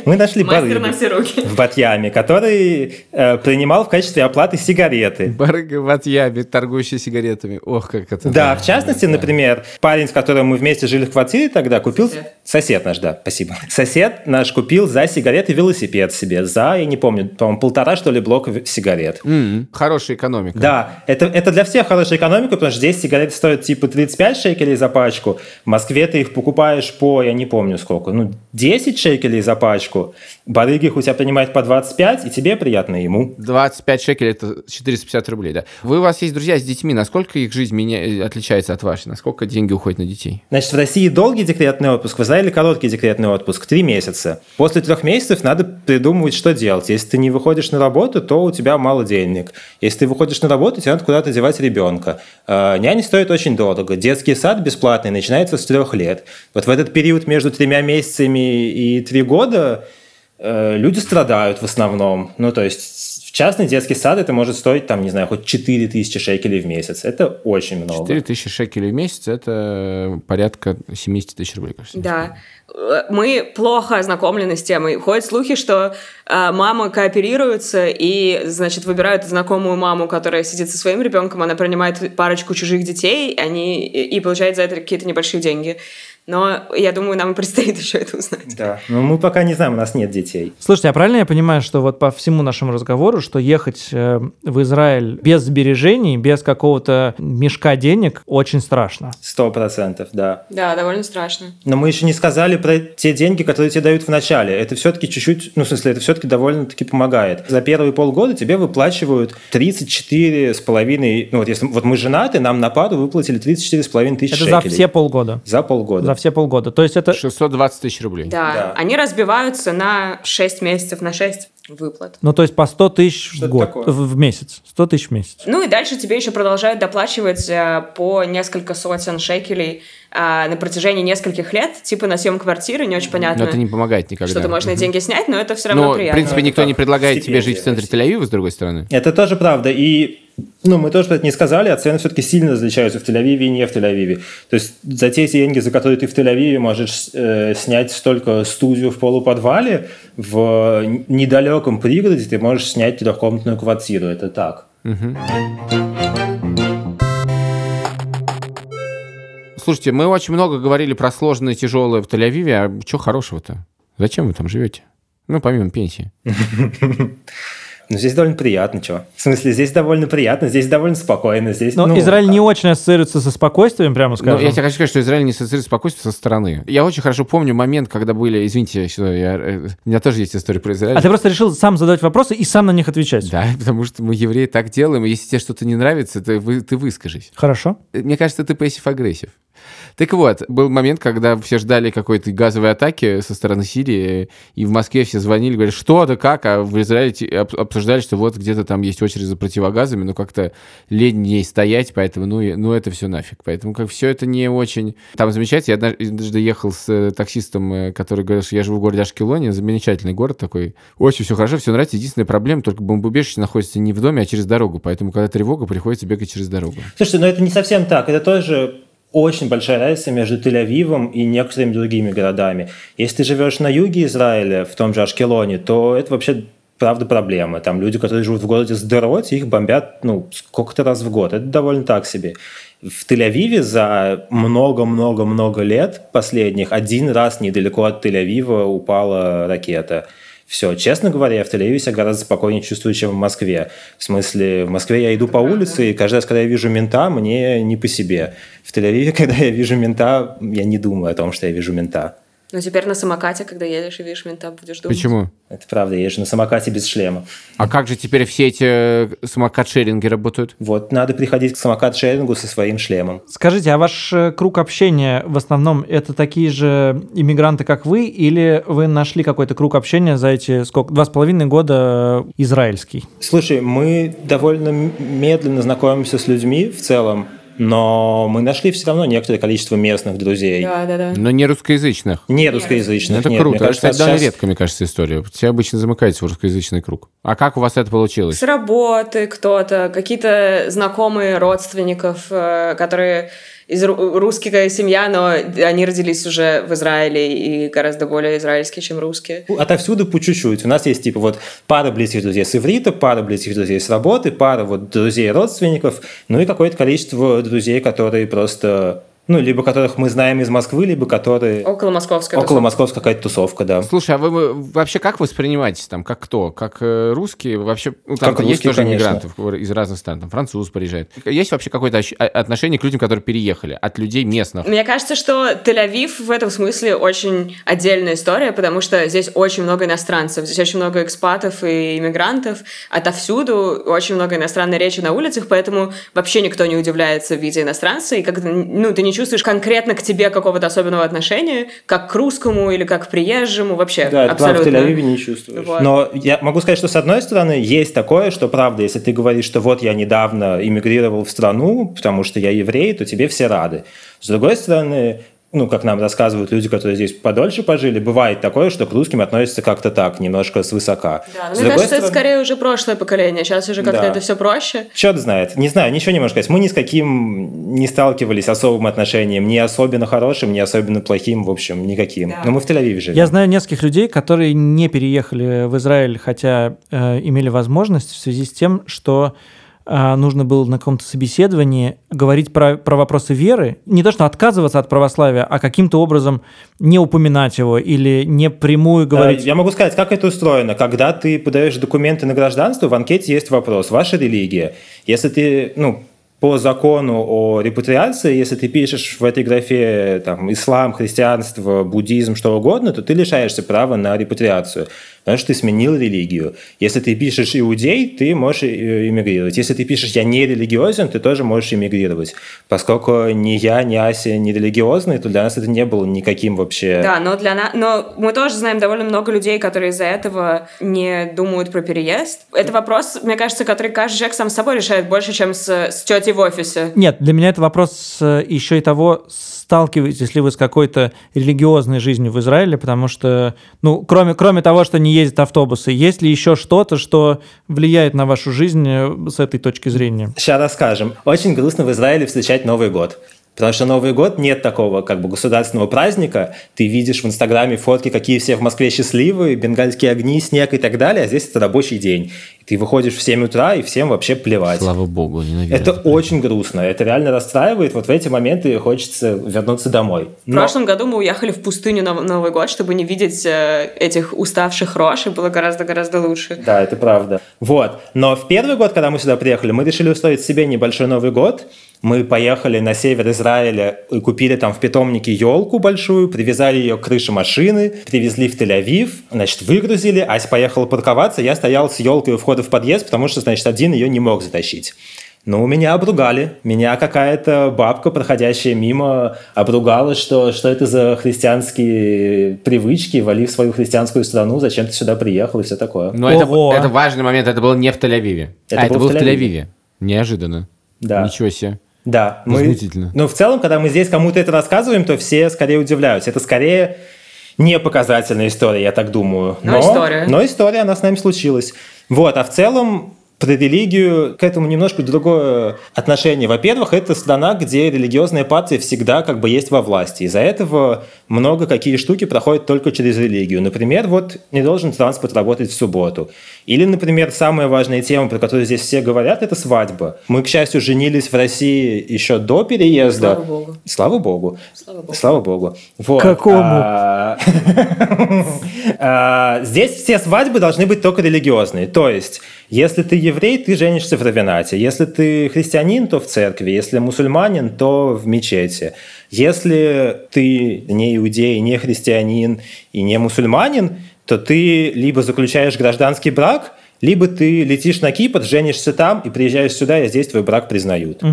Мы нашли барыгу на все руки. в Батьяме, который э, принимал в качестве оплаты сигареты. Барыга в отъябе, торгующий сигаретами. Ох, как это... Да, в частности, например, парень, с которым мы вместе жили в квартире тогда, купил... Сосед. Сосед наш, да, спасибо. Сосед наш купил за сигареты велосипед себе. За, я не помню, по-моему, полтора, что ли, блока сигарет. М, Хорошая экономика. Да, это, это для всех хорошая экономика, потому что здесь сигареты стоят типа 35 шекелей за пачку. В Москве ты их покупаешь по, я не помню сколько, ну, 10 шекелей за пачку. Барыги у тебя принимают по 25, и тебе приятно, и ему. 25 шекелей это 450 рублей, да. Вы у вас есть друзья с детьми, насколько их жизнь меня... отличается от вашей? Насколько деньги уходят на детей? Значит, в России долгий декретный отпуск, в Израиле короткий декретный отпуск, три месяца. После трех месяцев надо придумывать, что делать. Если ты не выходишь на работу, то у тебя мало денег. Если ты выходишь на работу, тебе надо куда-то девать ребенка. Э, Няни стоит очень дорого. Детский сад бесплатный начинается с трех лет. Вот в этот период между тремя месяцами и три года Э, люди страдают в основном. Ну, то есть в частный детский сад это может стоить, там, не знаю, хоть 4 тысячи шекелей в месяц. Это очень много. 4 тысячи шекелей в месяц – это порядка 70 тысяч рублей, кажется. Да. Э, Мы плохо ознакомлены с темой. Ходят слухи, что э, мамы кооперируются и, значит, выбирают знакомую маму, которая сидит со своим ребенком, она принимает парочку чужих детей, они и, и получает за это какие-то небольшие деньги. Но я думаю, нам предстоит еще это узнать. Да. Но мы пока не знаем, у нас нет детей. Слушайте, а правильно я понимаю, что вот по всему нашему разговору, что ехать э, в Израиль без сбережений, без какого-то мешка денег очень страшно? Сто процентов, да. Да, довольно страшно. Но мы еще не сказали про те деньги, которые тебе дают в начале. Это все-таки чуть-чуть, ну, в смысле, это все-таки довольно-таки помогает. За первые полгода тебе выплачивают 34 с половиной, ну, вот если вот мы женаты, нам на пару выплатили 34 с половиной тысяч Это шекелей. за все полгода. За полгода. За все полгода. То есть это... 620 тысяч рублей. Да. Да. Они разбиваются на 6 месяцев, на 6 выплат. Ну, то есть по 100 тысяч в Что-то год, такое. в в месяц. 100 тысяч в месяц. Ну и дальше тебе еще продолжают доплачивать э, по несколько сотен шекелей э, на протяжении нескольких лет, типа на съем квартиры, не очень понятно, Но это не помогает никогда. что ты можешь на деньги снять, но это все равно Но, в приятно. принципе, никто не предлагает тебе жить в центре. Тель-Авива, с другой стороны. Это тоже правда. И ну, мы тоже это не сказали, а цены все-таки сильно различаются в Тель-Авиве и не в Тель-Авиве. То есть за те деньги, за которые ты в Тель-Авиве можешь э, снять только студию в полуподвале, в недалеком пригороде ты можешь снять трехкомнатную квартиру. Это так. Слушайте, мы очень много говорили про сложное и тяжелое в Тель-Авиве, а что хорошего-то? Зачем вы там живете? Ну, помимо пенсии. Ну, здесь довольно приятно, чего. В смысле, здесь довольно приятно, здесь довольно спокойно. Здесь, Но ну, Израиль не очень ассоциируется со спокойствием, прямо Ну, скажем. я тебе хочу сказать, что Израиль не ассоциирует спокойствие со стороны. Я очень хорошо помню момент, когда были... Извините, что я, э, у меня тоже есть история про Израиль. А ты просто решил сам задавать вопросы и сам на них отвечать. Да, потому что мы, евреи, так делаем, и если тебе что-то не нравится, ты, вы, ты выскажись. Хорошо. Мне кажется, ты passive-aggressive. Так вот, был момент, когда все ждали какой-то газовой атаки со стороны Сирии, и в Москве все звонили, говорят, что да как, а в Израиле обсуждали, что вот где-то там есть очередь за противогазами, но как-то лень ней стоять, поэтому, ну, ну это все нафиг. Поэтому как все это не очень... Там замечательно, я однажды- ехал с э, таксистом, э, который говорил, что я живу в городе Ашкелоне, замечательный город такой, очень все хорошо, все нравится, единственная проблема, только бомбоубежище находится не в доме, а через дорогу, поэтому когда тревога, приходится бегать через дорогу. Слушайте, но это не совсем так. Это тоже очень большая разница между Тель-Авивом и некоторыми другими городами. Если ты живешь на юге Израиля, в том же Ашкелоне, то это вообще правда проблема. Там люди, которые живут в городе Сдерот, их бомбят ну, сколько-то раз в год. Это довольно так себе. В Тель-Авиве за много-много-много лет последних один раз недалеко от Тель-Авива упала ракета. Все, честно говоря, я в Тель-Авиве себя гораздо спокойнее чувствую, чем в Москве. В смысле, в Москве я иду по улице, и каждый раз, когда я вижу мента, мне не по себе. В Тель-Авиве, когда я вижу мента, я не думаю о том, что я вижу мента. Но теперь на самокате, когда едешь и видишь мента, будешь думать. Почему? Это правда, я езжу на самокате без шлема. А как же теперь все эти э, самокат-шеринги работают? Вот, надо приходить к самокат-шерингу со своим шлемом. Скажите, а ваш э, круг общения в основном это такие же иммигранты, как вы, или вы нашли какой-то круг общения за эти сколько два с половиной года э, израильский? Слушай, мы довольно медленно знакомимся с людьми в целом, но мы нашли все равно некоторое количество местных друзей. Да, да, да. Но не русскоязычных. Не русскоязычных. это нет. круто. Мне кажется, это довольно сейчас- редко, мне кажется, история. Все обычно замыкаетесь в русскоязычный круг. А как у вас это получилось? С работы кто-то, какие-то знакомые родственников, э, которые из ру- русская семья, но они родились уже в Израиле и гораздо более израильские, чем русские. Отовсюду по чуть-чуть. У нас есть типа вот пара близких друзей с иврита, пара близких друзей с работы, пара вот друзей родственников, ну и какое-то количество друзей, которые просто, ну, либо которых мы знаем из Москвы, либо которые Около московской около московской какая-то тусовка, да. Слушай, а вы, вы вообще как воспринимаетесь там? Как кто? Как э, русские? Вообще, ну, там Как есть русские, тоже конечно. иммигрантов из разных стран. Там француз приезжает. Есть вообще какое-то а- отношение к людям, которые переехали? От людей местных? Мне кажется, что Тель-Авив в этом смысле очень отдельная история, потому что здесь очень много иностранцев, здесь очень много экспатов и иммигрантов, отовсюду очень много иностранной речи на улицах, поэтому вообще никто не удивляется в виде иностранца, и как ну, ты не чувствуешь конкретно к тебе какого-то особенного отношения, как к русскому или как к приезжему, вообще Да, это правда, в абсолютно. Тель-Авиве не чувствуешь. Вот. Но я могу сказать, что с одной стороны есть такое, что правда, если ты говоришь, что вот я недавно эмигрировал в страну, потому что я еврей, то тебе все рады. С другой стороны, ну, как нам рассказывают люди, которые здесь подольше пожили, бывает такое, что к русским относятся как-то так, немножко свысока. Да, но С мне кажется, это стороны- скорее уже прошлое поколение. Сейчас уже как-то Да. это все проще. Черт знает. Не знаю, ничего не могу сказать. Мы ни с каким не сталкивались с особым отношением. Ни особенно хорошим, ни особенно плохим, в общем, никаким. Да. Но мы в Тель-Авиве живем. Я знаю нескольких людей, которые не переехали в Израиль, хотя э, имели возможность в связи с тем, что нужно было на каком-то собеседовании говорить про, про вопросы веры. Не то, что отказываться от православия, а каким-то образом не упоминать его или не прямую говорить. Э, Я могу сказать, как это устроено. Когда ты подаешь документы на гражданство, в анкете есть вопрос. Ваша религия. Если ты, ну, по закону о репатриации, если ты пишешь в этой графе там, ислам, христианство, буддизм, что угодно, то ты лишаешься права на репатриацию, потому что ты сменил религию. Если ты пишешь иудей, ты можешь э, эмигрировать. Если ты пишешь «я не религиозен», ты тоже можешь эмигрировать. Поскольку ни я, ни Ася не религиозные, то для нас это не было никаким вообще... Да, но для нас, но мы тоже знаем довольно много людей, которые из-за этого не думают про переезд. Это вопрос, мне кажется, который каждый человек сам с собой решает больше, чем с, с тетей в офисе. Нет, для меня это вопрос э, еще и того, сталкиваетесь ли вы с какой-то религиозной жизнью в Израиле, потому что, ну, кроме, кроме того, что не ездят автобусы, есть ли еще что-то, что влияет на вашу жизнь э, с этой точки зрения? Сейчас расскажем. Очень грустно в Израиле встречать Новый год. Потому что Новый год нет такого как бы государственного праздника. Ты видишь в Инстаграме фотки, какие все в Москве счастливые, бенгальские огни, снег и так далее, а здесь это рабочий день. И ты выходишь в 7 утра, и всем вообще плевать. Слава богу, ненавижу. Это очень грустно, это реально расстраивает. Вот в эти моменты хочется вернуться домой. В прошлом году мы уехали в пустыню на Новый год, чтобы не видеть э, этих уставших рож, и было гораздо-гораздо лучше. Да, это правда. Вот. Но в первый год, когда мы сюда приехали, мы решили устроить себе небольшой Новый год. Мы поехали на север Израиля и купили там в питомнике елку большую, привязали ее к крыше машины, привезли в Тель-Авив, значит, выгрузили, Ась поехала парковаться, я стоял с елкой у входа в подъезд, потому что, значит, один ее не мог затащить. Ну, меня обругали. Меня какая-то бабка, проходящая мимо, обругала, что, что это за христианские привычки, вали в свою христианскую страну, зачем ты сюда приехал и все такое. Но это, Ого. это важный момент, это было не в Тель-Авиве. Это а, это было в в Тель-Авиве. Тель-Авиве. Неожиданно. Да. Ничего себе. Да, мы... Возмутительно. Ну, в целом, когда мы здесь кому-то это рассказываем, то все скорее удивляются. Это скорее не показательная история, я так думаю. Но история. Но история, она с нами случилась. Вот, а в целом про религию к этому немножко другое отношение. Во-первых, это страна, где религиозная партия всегда как бы есть во власти. Из-за этого много какие штуки проходят только через религию. Например, вот не должен транспорт работать в субботу. Или, например, самая важная тема, про которую здесь все говорят, это свадьба. Мы, к счастью, женились в России еще до переезда. Слава богу. Слава богу. Слава богу. Слава богу. Вот. Какому? А, а, Здесь все свадьбы должны быть только религиозные. То есть, если ты еврей, ты женишься в равенате. Если ты христианин, то в церкви. Если мусульманин, то в мечети. Если ты не иудей, не христианин и не мусульманин, то ты либо заключаешь гражданский брак, либо ты летишь на Кипр, женишься там и приезжаешь сюда, и здесь твой брак признают.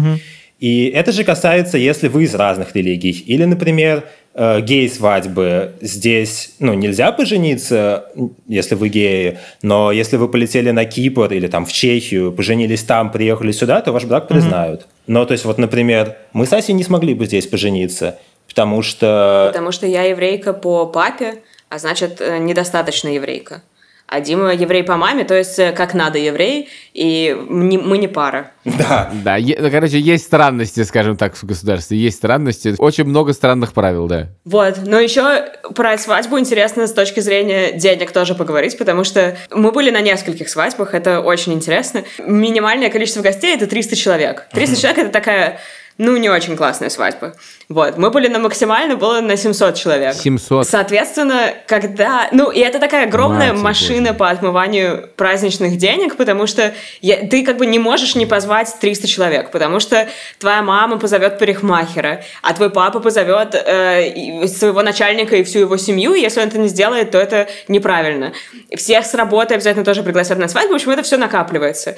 И это же касается, если вы из разных религий. Или, например, э, гей-свадьбы. Здесь ну, нельзя пожениться, если вы геи, но если вы полетели на Кипр или там в Чехию, поженились там, приехали сюда, то ваш брак признают. Но, то есть, вот, например, мы с Асей не смогли бы здесь пожениться, потому что... Потому что я еврейка по папе, а значит, э, недостаточно еврейка. А Дима еврей по маме, то есть э, как надо еврей, и мы не пара. Да, Да, ну, короче, есть странности, скажем так, в государстве. Есть странности. Очень много странных правил, да. Вот, но еще про свадьбу интересно с точки зрения денег тоже поговорить, потому что мы были на нескольких свадьбах, это очень интересно. Минимальное количество гостей — это 300 человек. 300 человек — это такая, ну, не очень классная свадьба. Вот, мы были на максимально, было на 700 человек. 700. Соответственно, когда... Ну, и это такая огромная Мать машина божья. по отмыванию праздничных денег, потому что я- ты как бы не можешь не позвать 300 человек, потому что твоя мама позовет парикмахера, а твой папа позовет э, своего начальника и всю его семью, и если он это не сделает, то это неправильно. Всех с работы обязательно тоже пригласят на свадьбу, в общем, это все накапливается.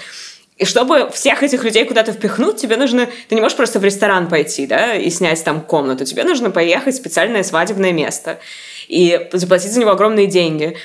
И чтобы всех этих людей куда-то впихнуть, тебе нужно... Ты не можешь просто в ресторан пойти, да, и снять там комнату. Тебе нужно поехать в специальное свадебное место и заплатить за него огромные деньги.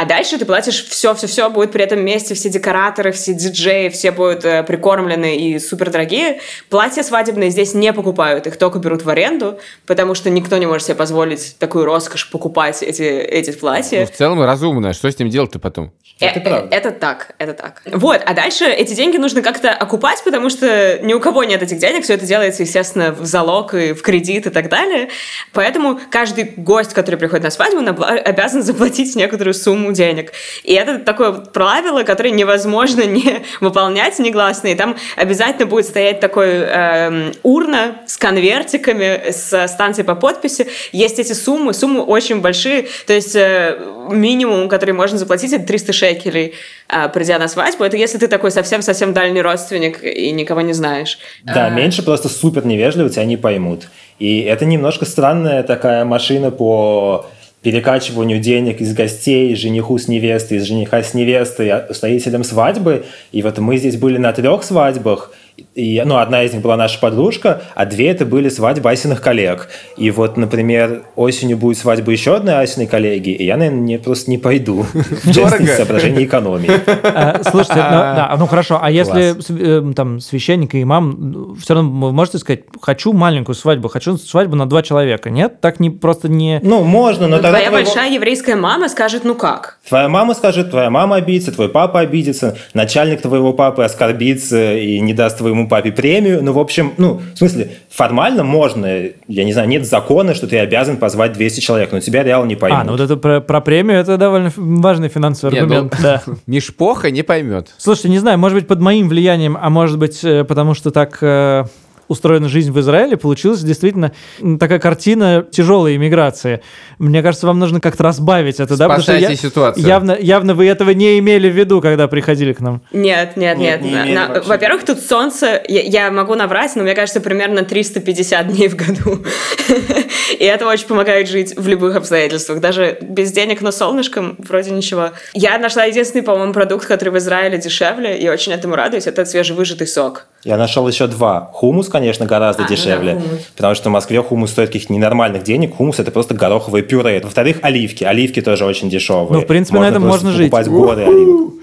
А дальше ты платишь все-все-все, будет при этом месте, все декораторы, все диджеи, все будут э, прикормлены и супер дорогие. Платья свадебные здесь не покупают, их только берут в аренду, потому что никто не может себе позволить такую роскошь покупать эти, эти платья. Ну, в целом разумно. Что с ним делать-то потом? Это Э, правда. Это так, это так. Вот, а дальше эти деньги нужно как-то окупать, потому что ни у кого нет этих денег, все это делается, естественно, в залог и в кредит и так далее. Поэтому каждый гость, который приходит на свадьбу, обязан заплатить некоторую сумму денег. И это такое вот правило, которое невозможно не выполнять негласно. И там обязательно будет стоять такой эм, урна с конвертиками, с станцией по подписи. Есть эти суммы, суммы очень большие. То есть э, минимум, который можно заплатить, это 300 шекелей, э, придя на свадьбу. Это если ты такой совсем-совсем дальний родственник и никого не знаешь. Да, меньше просто супер невежливо тебя не поймут. И это немножко странная такая машина по перекачиванию денег из гостей, жениху с невестой, из жениха с невестой, устроителям свадьбы. И вот мы здесь были на трех свадьбах, и, ну, одна из них была наша подружка, а две это были свадьбы Асиных коллег. И вот, например, осенью будет свадьба еще одной Асиной коллеги, и я, наверное, не, просто не пойду. В частности, соображений экономии. А, Слушайте, ну, да, ну хорошо, а если с- э, там священник и имам, все равно вы можете сказать, хочу маленькую свадьбу, хочу свадьбу на два человека, нет? Так не просто не... Ну, можно, но тогда Твоя твоего- большая еврейская мама скажет, ну как? Твоя мама скажет, твоя мама обидится, твой папа обидится, начальник твоего папы оскорбится и не даст твоему папе премию. Ну, в общем, ну, в смысле, формально можно, я не знаю, нет закона, что ты обязан позвать 200 человек, но тебя реально не поймут. А, ну вот это про, про премию, это довольно важный финансовый Не, ну, аргумент, да. Мишпоха не поймет. Слушайте, не знаю, может быть, под моим влиянием, а может быть, э, потому что так э, устроена жизнь в Израиле, получилась действительно такая картина тяжелой иммиграции. Мне кажется, вам нужно как-то разбавить это, да? Потому что Спасайте я- ситуацию. Явно, явно вы этого не имели в виду, когда приходили к нам. Нет, нет, Нет, нет. не На-. Во-первых, тут солнце, я, я могу наврать, но мне кажется, примерно 350 дней в году. И это очень помогает жить в любых обстоятельствах. Даже без денег, но солнышком вроде ничего. Я нашла единственный, по-моему, продукт, который в Израиле дешевле, и очень этому радуюсь. Это свежевыжатый сок. Я нашел еще два. Хумус, конечно, гораздо А, ну да, дешевле, хумус. потому что в Москве хумус стоит каких-то ненормальных денег. Хумус это просто гороховое пюре. Во-вторых, оливки. Оливки тоже очень дешевые. Ну, в принципе, на этом можно жить. покупать горы оливок.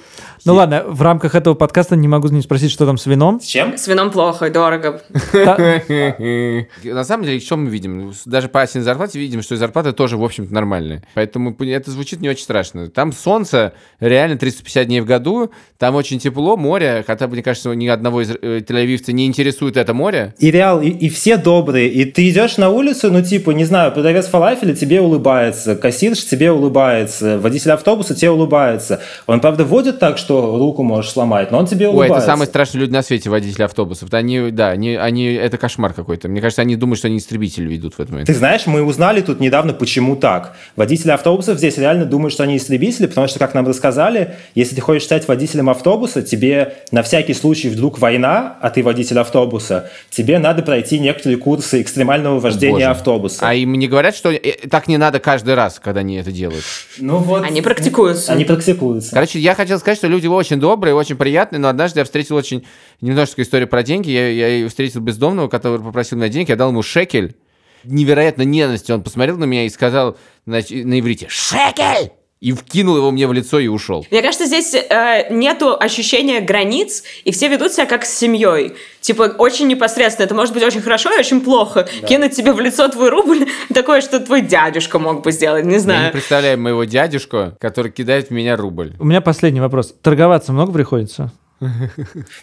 Ну ладно, в рамках этого подкаста не могу не спросить, что там с вином. С чем? С вином плохо, дорого. Та- На самом деле, что мы видим? Даже по Асиной зарплате видим, что и зарплата тоже, в общем-то, нормальная. Поэтому это звучит не очень страшно. Там солнце реально 350 дней в году, там очень тепло, море, хотя, мне кажется, ни одного из э, тель-авивца не интересует это море. И реал, и, и все добрые. И ты идешь на улицу, ну, типа, не знаю, продавец фалафеля тебе улыбается, кассирш тебе улыбается, водитель автобуса тебе улыбается. Он, правда, водит так, что руку можешь сломать, но он тебе Ой, улыбается. это самые страшные люди на свете, водители автобусов. Они, да, они, они, это кошмар какой-то. Мне кажется, они думают, что они истребители ведут в этот момент. Ты знаешь, мы узнали тут недавно, почему так. Водители автобусов здесь реально думают, что они истребители, потому что, как нам рассказали, если ты хочешь стать водителем автобуса, тебе на всякий случай вдруг война, а ты водитель автобуса, тебе надо пройти некоторые курсы экстремального вождения Боже. автобуса. А им не говорят, что э, так не надо каждый раз, когда они это делают. Ну вот. Они практикуются. Они практикуются. Короче, я хотел сказать, что люди очень добрые, очень приятные, но однажды я встретил очень немножечко историю про деньги. Я, я встретил бездомного, который попросил меня денег, я дал ему шекель. Невероятно ненавистью он посмотрел на меня и сказал на, на иврите «Шекель!» И вкинул его мне в лицо и ушел. Мне кажется, здесь э, нету ощущения границ, и все ведут себя как с семьей. Типа, очень непосредственно. Это может быть очень хорошо и очень плохо. Кинуть тебе в лицо твой рубль, такое, что твой дядюшка мог бы сделать, не Я не знаю. представляю моего дядюшку, который кидает в меня рубль. У меня последний вопрос. Торговаться много приходится?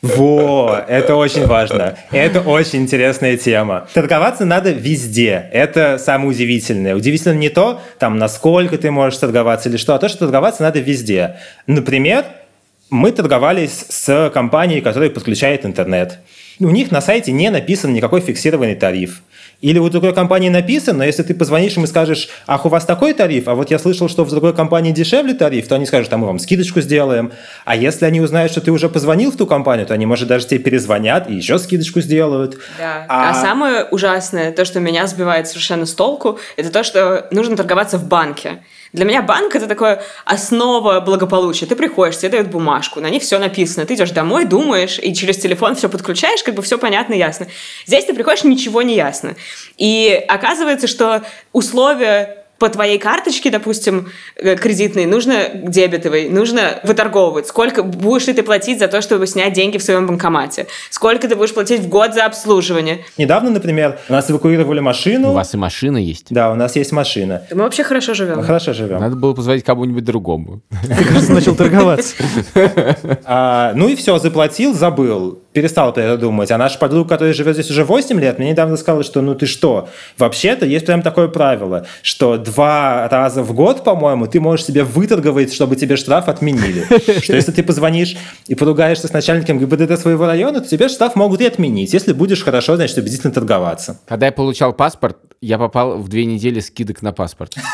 Во, это очень важно. Это очень интересная тема. Торговаться надо везде. Это самое удивительное. Удивительно не то, там, насколько ты можешь торговаться или что, а то, что торговаться надо везде. Например, мы торговались с компанией, которая подключает интернет. У них на сайте не написан никакой фиксированный тариф. Или у другой компании написан, но если ты позвонишь им и скажешь, ах, у вас такой тариф, а вот я слышал, что в другой компании дешевле тариф, то они скажут, а мы вам скидочку сделаем. А если они узнают, что ты уже позвонил в ту компанию, то они, может, даже тебе перезвонят и еще скидочку сделают. Да. А- А... самое ужасное, то, что меня сбивает совершенно с толку, это то, что нужно торговаться в банке. Для меня банк это такое основа благополучия. Ты приходишь, тебе дают бумажку, на ней все написано. Ты идешь домой, думаешь, и через телефон все подключаешь, как бы все понятно ясно. Здесь ты приходишь, ничего не ясно. И оказывается, что условия по твоей карточке, допустим, э, кредитной, нужно дебетовой, нужно выторговывать. Сколько будешь ли ты платить за то, чтобы снять деньги в своем банкомате? Сколько ты будешь платить в год за обслуживание? Недавно, например, у нас эвакуировали машину. У вас и машина есть. Да, у нас есть машина. Мы вообще хорошо живем. Мы хорошо живем. Надо было позвонить кому-нибудь другому. Ты, кажется, начал торговаться. А, ну и все, заплатил, забыл. Перестал про это думать. А наша подруга, которая живет здесь уже 8 лет, мне недавно сказала, что ну ты что, вообще-то есть прям такое правило, что два раза в год, по-моему, ты можешь себе выторговать, чтобы тебе штраф отменили. Что если ты позвонишь и поругаешься с начальником ГИБДД своего района, то тебе штраф могут и отменить, если будешь хорошо, значит, убедительно торговаться. Когда я получал паспорт, я попал в две недели скидок на паспорт.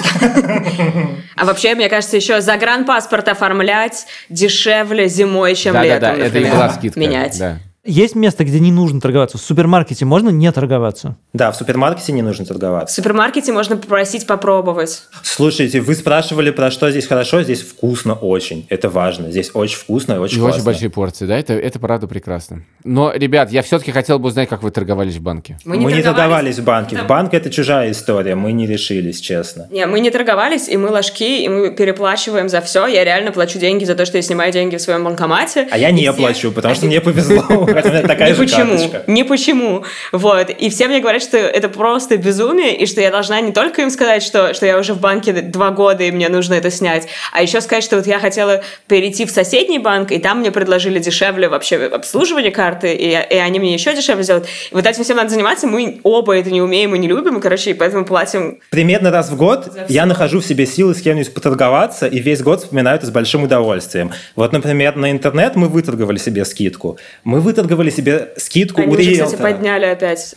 А вообще, мне кажется, еще загранпаспорт оформлять дешевле зимой, чем Да-да-да, летом, это и была скидка. менять. Да. Есть место, где не нужно торговаться. В супермаркете можно не торговаться? Да, в супермаркете не нужно В торговаться. супермаркете можно попросить попробовать. Слушайте, вы спрашивали, про что здесь хорошо, здесь вкусно очень. Это важно. Здесь очень вкусно и очень И классно. очень большие порции, да? Это, это правда прекрасно. Но, ребят, я все-таки хотел бы узнать, как вы торговались в банке. Мы не торговались в банке. В банке это чужая история. Мы не решились, честно. Не, мы не торговались, и мы ложки, и мы переплачиваем за все. Я реально плачу деньги за то, что я снимаю деньги в своем банкомате. А я не все- плачу, потому что мне повезло. Меня такая не же почему, не почему. Вот. И все мне говорят, что это просто безумие, и что я должна не только им сказать, что, что я уже в банке два года, и мне нужно это снять, а еще сказать, что вот я хотела перейти в соседний банк, и там мне предложили дешевле вообще обслуживание карты, и, и они мне еще дешевле сделают. И вот этим всем надо заниматься, мы оба это не умеем и не любим, и, короче, и поэтому платим Примерно раз в год я нахожу в себе силы с кем-нибудь поторговаться, и весь год вспоминаю это с большим удовольствием. Вот, например, на интернет мы выторговали себе скидку. Мы выторговали себе скидку Они у уже, кстати, подняли опять.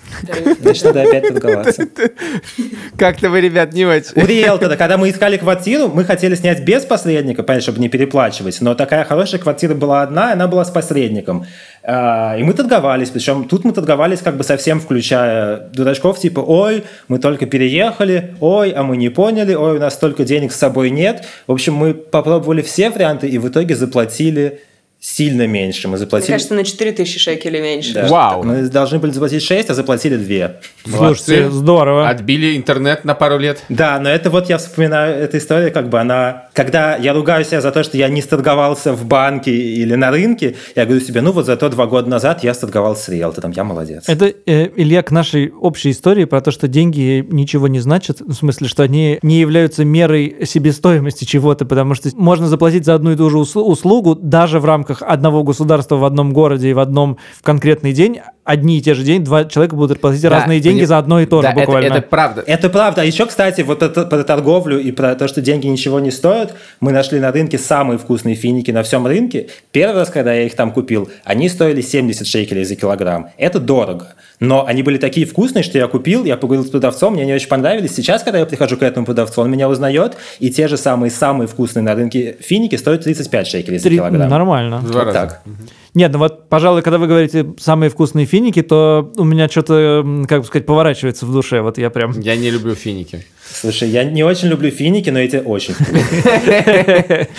Значит, надо опять торговаться. Как-то вы, ребят, не У очень. риэлтора, когда мы искали квартиру, мы хотели снять без посредника, понятно, чтобы не переплачивать, но такая хорошая квартира была одна, и она была с посредником. А, И мы торговались, причем тут мы торговались как бы совсем включая дурачков, типа, ой, мы только переехали, ой, а мы не поняли, ой, у нас столько денег с собой нет. В общем, мы попробовали все варианты и в итоге заплатили сильно меньше. Мы Мне заплатили... кажется, на 4000 шекелей меньше. Да. Вау. Мы должны были заплатить 6, а заплатили 2. Слушайте, Молодцы. здорово. Отбили интернет на пару лет. Да, но это вот я вспоминаю, эта история, как бы она... Когда я ругаю себя за то, что я не сторговался в банке или на рынке, я говорю себе, ну вот зато два года назад я сторговался с риэлтором, я молодец. Это, э, Илья, к нашей общей истории про то, что деньги ничего не значат, в смысле, что они не являются мерой себестоимости чего-то, потому что можно заплатить за одну и ту же усл- услугу даже в рамках одного государства в одном городе и в одном в конкретный день, одни и те же деньги, два человека будут платить Да, разные деньги пони- за одно и то Да, же это- буквально. Это, правда. Это правда. А еще, кстати, вот это про торговлю и про то, что деньги ничего не стоят, мы нашли на рынке самые вкусные финики на всем рынке. Первый раз, когда я их там купил, они стоили 70 шекелей за килограмм. Это дорого. Но они были такие вкусные, что я купил, я поговорил с продавцом, мне они очень понравились. Сейчас, когда я прихожу к этому продавцу, он меня узнает, и те же самые-самые вкусные на рынке финики стоят 35 шекелей за Три- килограмм. Нормально. Два Вот раза. так. Нет, ну вот, пожалуй, когда вы говорите самые вкусные финики, то у меня что-то, как бы сказать, поворачивается в душе. Вот я прям... Я не люблю финики. Слушай, я не очень люблю финики, но эти очень вкусные.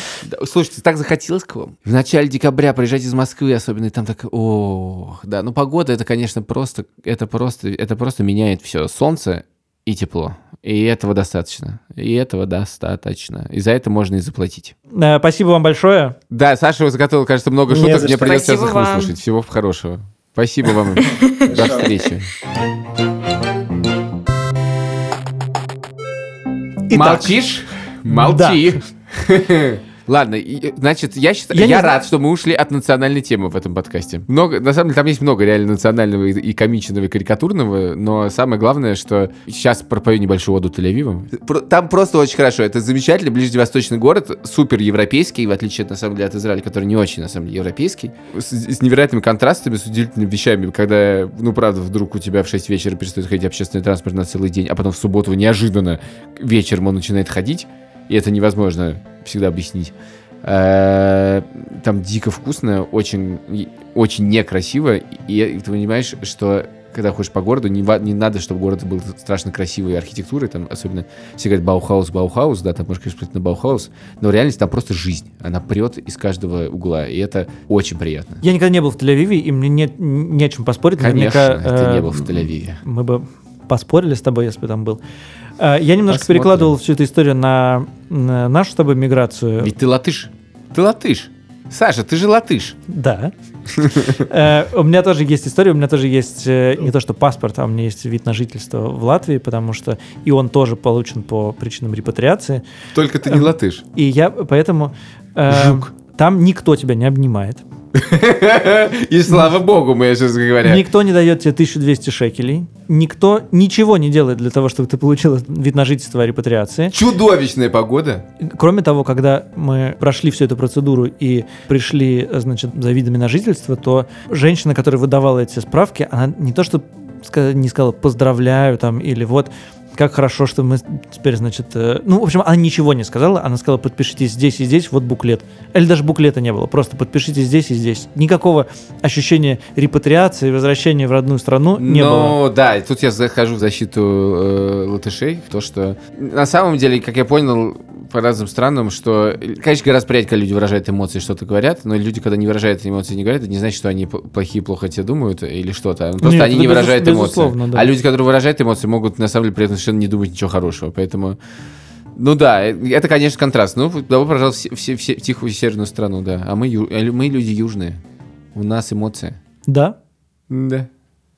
Слушайте, так захотелось к вам. В начале декабря приезжать из Москвы, особенно и там так, о, да, ну погода это, конечно, просто, это просто, это просто меняет все. Солнце и тепло. И этого достаточно. И этого достаточно. И за это можно и заплатить. Э, Спасибо вам большое. Да, Саша заготовил, кажется, много Не шуток. Мне придется сейчас их выслушать. Всего хорошего. Спасибо вам. До встречи. Итак, Молчишь? Молчи. Ладно, и, значит, я считаю, Я я, рад, что мы ушли от национальной темы в этом подкасте. Много, на самом деле, там есть много реально национального и, и комичного, и карикатурного, но самое главное, что сейчас пропою небольшую оду Тель-Авивом. Там просто очень хорошо. Это замечательный ближневосточный город, супер европейский, в отличие, на самом деле, от Израиля, который не очень, на самом деле, европейский. С, с невероятными контрастами, с удивительными вещами, когда, ну, правда, вдруг у тебя в 6 вечера перестает ходить общественный транспорт на целый день, а потом в субботу неожиданно вечером он начинает ходить, и это невозможно всегда объяснить. Э, Там дико вкусно, очень, очень некрасиво, и ты понимаешь, что когда ходишь по городу, не, не надо, чтобы город был страшно красивой архитектурой, там особенно все говорят Баухаус, Баухаус, да, там можешь, конечно, посмотреть на Баухаус, но в реальности там просто жизнь, она прет из каждого угла, и это очень приятно. Я никогда не был в Тель-Авиве, и мне нет, не о чем поспорить. Конечно, Наверняка, ты э, не был в Тель-Авиве. Мы бы поспорили с тобой, если бы там был. Э, Я немножко Посмотрим. перекладывал всю эту историю на, на нашу с тобой миграцию. Ведь ты латыш. Ты латыш. Саша, ты же латыш. Да. Э, У меня тоже есть история, у меня тоже есть э, не то что паспорт, а у меня есть вид на жительство в Латвии, потому что и он тоже получен по причинам репатриации. Только ты не латыш. И я поэтому... Жук. Там никто тебя не обнимает. И слава богу, мы сейчас говоря. Никто не дает тебе 1200 шекелей. Никто ничего не делает для того, чтобы ты получил вид на жительство о репатриации. Чудовищная погода. Кроме того, когда мы прошли всю эту процедуру и пришли, значит, за видами на жительство, то женщина, которая выдавала эти справки, она не то что не сказала «поздравляю» там или «вот как хорошо, что мы теперь, значит...» э, Ну, в общем, она ничего не сказала, она сказала «подпишитесь здесь и здесь, вот буклет». Или даже буклета не было, просто «подпишитесь здесь и здесь». Никакого ощущения репатриации, возвращения в родную страну не было. Ну, да, и тут я захожу в защиту э, латышей, в то, что на самом деле, как я понял по разным странам, что, конечно, гораздо приятнее, когда люди выражают эмоции, что-то говорят, но люди, когда не выражают эмоции, не говорят, это не значит, что они плохие, плохо тебе думают или что-то. Просто Нет, они не выражают эмоции. да. А люди, которые выражают эмоции, могут на самом деле при этом совершенно не думать ничего хорошего. Поэтому ну да, э, это, конечно, контраст. Ну, добро пожаловать в, в в в тихую северную страну, да. А мы, ю- э, мы люди южные. У нас эмоции. Да? Да.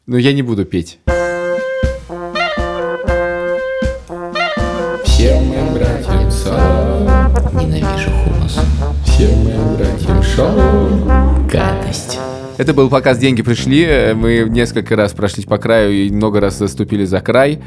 Но я не буду петь. Всем моим братьям шалом. Гадость. Это был показ «Деньги пришли». Мы несколько раз прошлись по краю и много раз заступили за край.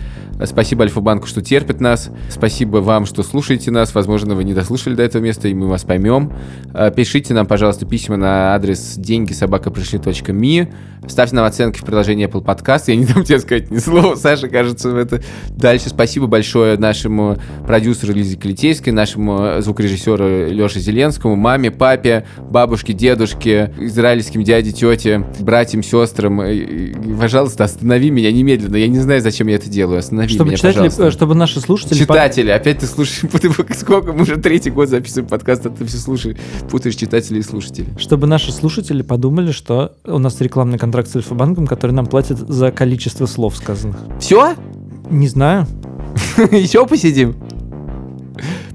Спасибо Альфа-банку, что терпит нас. Спасибо вам, что слушаете нас. Возможно, вы не дослушали до этого места, и мы вас поймем. Э, Пишите нам, пожалуйста, письма на адрес деньги собака пришли.ми. Ставьте нам оценки в приложении Apple Podcast. Я не дам тебе сказать ни слова. Саша, кажется, это дальше. Спасибо большое нашему продюсеру Лизе Калитейской, нашему звукорежиссеру Леше Зеленскому, маме, папе, бабушке, дедушке, израильским дяде, тете, братьям, сестрам. И, Пожалуйста, останови меня немедленно. Я не знаю, зачем я это делаю. Останови Чтобы меня, читатели, пожалуйста. э, чтобы наши слушатели... Читатели, опять ты слушаешь, сколько мы уже третий год записываем подкаст, а ты все слушаешь, путаешь читателей и слушателей. Чтобы наши слушатели подумали, что у нас рекламный контракт с Альфа-банком, который нам платит за количество слов сказанных. Все? Не знаю. Еще посидим?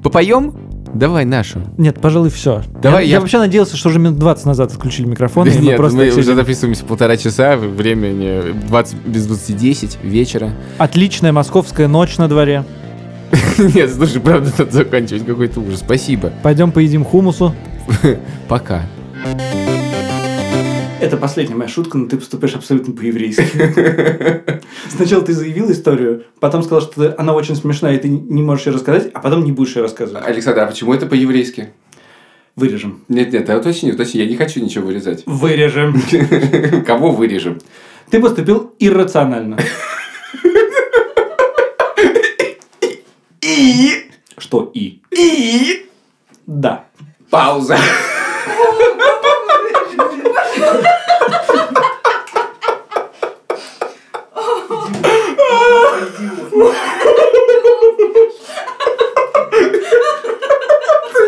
Попоем? Давай нашу. Нет, пожалуй, все. Давай я, я- я вообще надеялся, что уже минут 20 назад отключили микрофон. и мы Нет, просто мы так уже сидим. записываемся полтора часа, времени 20, без 20 10 вечера. Отличная московская ночь на дворе. Нет, слушай, правда, надо заканчивать какой-то ужас. Спасибо. Пойдем поедим хумусу. Пока. Это последняя моя шутка, но ты поступаешь абсолютно по-еврейски. Сначала ты заявил историю, потом сказал, что она очень смешная, и ты не можешь ее рассказать, а потом не будешь ее рассказывать. Александр, а почему это по-еврейски? Вырежем. Нет, нет, уточни, уточни, я не хочу ничего вырезать. Вырежем. Кого вырежем? Ты поступил иррационально. И... Что и? И... Да. Пауза.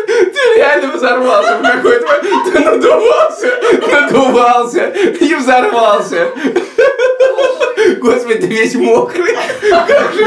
Ты реально взорвался в какой-то. Ты надувался, надувался и взорвался. Господи, ты весь мокрый. Как же...